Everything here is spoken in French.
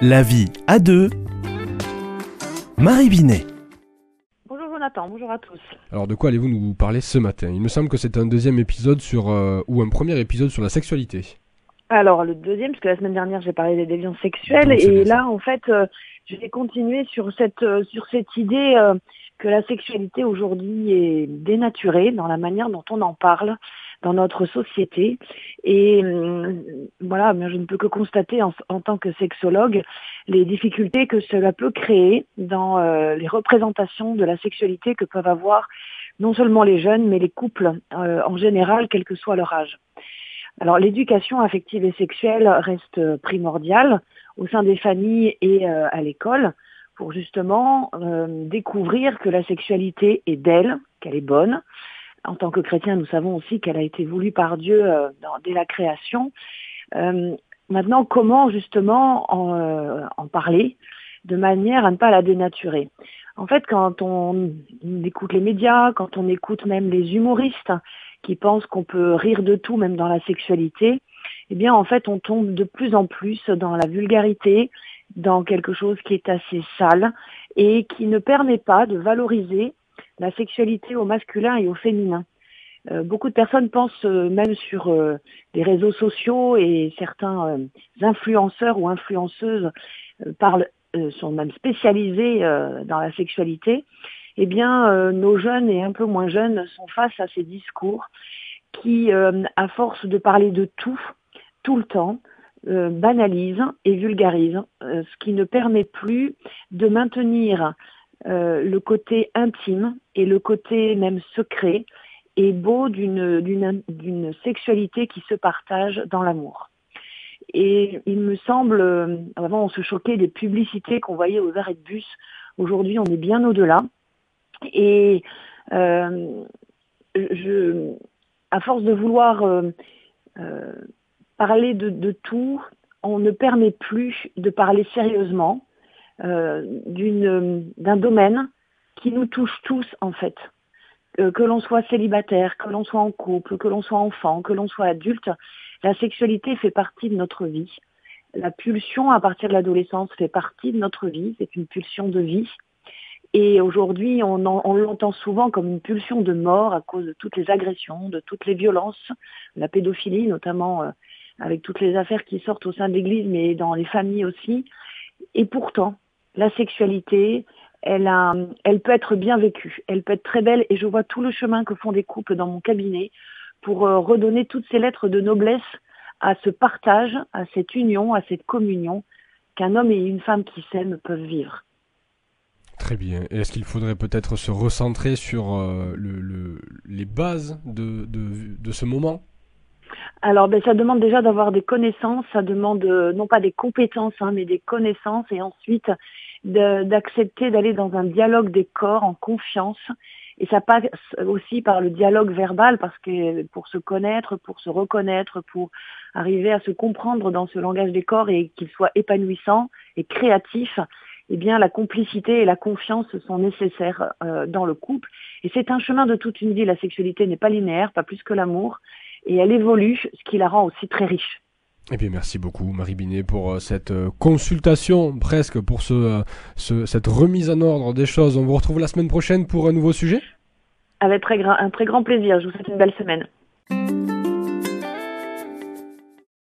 La vie à deux. Marie Binet. Bonjour Jonathan, bonjour à tous. Alors de quoi allez-vous nous parler ce matin? Il me semble que c'est un deuxième épisode sur euh, ou un premier épisode sur la sexualité. Alors le deuxième, parce que la semaine dernière j'ai parlé des déviances sexuelles, Donc, et là en fait euh, je vais continuer sur cette euh, sur cette idée euh, que la sexualité aujourd'hui est dénaturée dans la manière dont on en parle dans notre société. Et hum, voilà, je ne peux que constater en, tant que sexologue les difficultés que cela peut créer dans euh, les représentations de la sexualité que peuvent avoir non seulement les jeunes, mais les couples euh, en général, quel que soit leur âge. Alors l'éducation affective et sexuelle reste primordiale au sein des familles et euh, à l'école pour justement euh, découvrir que la sexualité est d'elle, qu'elle est bonne. En tant que chrétien, nous savons aussi qu'elle a été voulue par Dieu euh, dès la création. Euh, maintenant, comment justement en, en parler de manière à ne pas la dénaturer? En fait, quand on écoute les médias, quand on écoute même les humoristes qui pensent qu'on peut rire de tout, même dans la sexualité, eh bien, en fait, on tombe de plus en plus dans la vulgarité, dans quelque chose qui est assez sale et qui ne permet pas de valoriser la sexualité au masculin et au féminin. Euh, beaucoup de personnes pensent euh, même sur euh, les réseaux sociaux et certains euh, influenceurs ou influenceuses parlent, sont même spécialisés dans la sexualité. Eh bien, nos jeunes et un peu moins jeunes sont face à ces discours qui, à force de parler de tout, tout le temps, euh, banalisent et vulgarisent, euh, ce qui ne permet plus de maintenir euh, le côté intime et le côté même secret et beau d'une sexualité qui se partage dans l'amour. Et il me semble, euh, avant on se choquait des publicités qu'on voyait aux arrêts de bus. Aujourd'hui, on est bien au-delà. Et euh, je, à force de vouloir euh, parler de, de tout, on ne permet plus de parler sérieusement euh, d'un domaine qui nous touche tous en fait. Euh, que l'on soit célibataire, que l'on soit en couple, que l'on soit enfant, que l'on soit adulte, la sexualité fait partie de notre vie. La pulsion à partir de l'adolescence fait partie de notre vie, c'est une pulsion de vie. Et aujourd'hui, on, on l'entend souvent comme une pulsion de mort à cause de toutes les agressions, de toutes les violences, la pédophilie notamment, euh, avec toutes les affaires qui sortent au sein de l'Église, mais dans les familles aussi. Et pourtant, la sexualité, elle, peut être bien vécue, elle peut être très belle, et je vois tout le chemin que font des couples dans mon cabinet pour euh, redonner toutes ces lettres de noblesse à ce partage, à cette union, à cette communion qu'un homme et une femme qui s'aiment peuvent vivre. Très bien. Est-ce qu'il faudrait peut-être se recentrer sur euh, le, le- les bases de ce moment? Alors, ben, ça demande déjà d'avoir des connaissances, ça demande euh, non pas des compétences, hein, mais des connaissances, et ensuite d'accepter d'aller dans un dialogue des corps en confiance. Et ça passe aussi par le dialogue verbal, parce que pour se connaître, pour se reconnaître, pour arriver à se comprendre dans ce langage des corps et qu'il soit épanouissant et créatif, eh bien la complicité et la confiance sont nécessaires euh, dans le couple. Et c'est un chemin de toute une vie. La sexualité n'est pas linéaire, pas plus que l'amour et elle évolue, ce qui la rend aussi très riche. Eh bien, merci beaucoup, Marie Binet, pour euh, cette euh, consultation, presque, pour ce, euh, ce- cette remise en ordre des choses. On vous retrouve la semaine prochaine pour un nouveau sujet? Avec très un très grand plaisir. Je vous souhaite une belle semaine.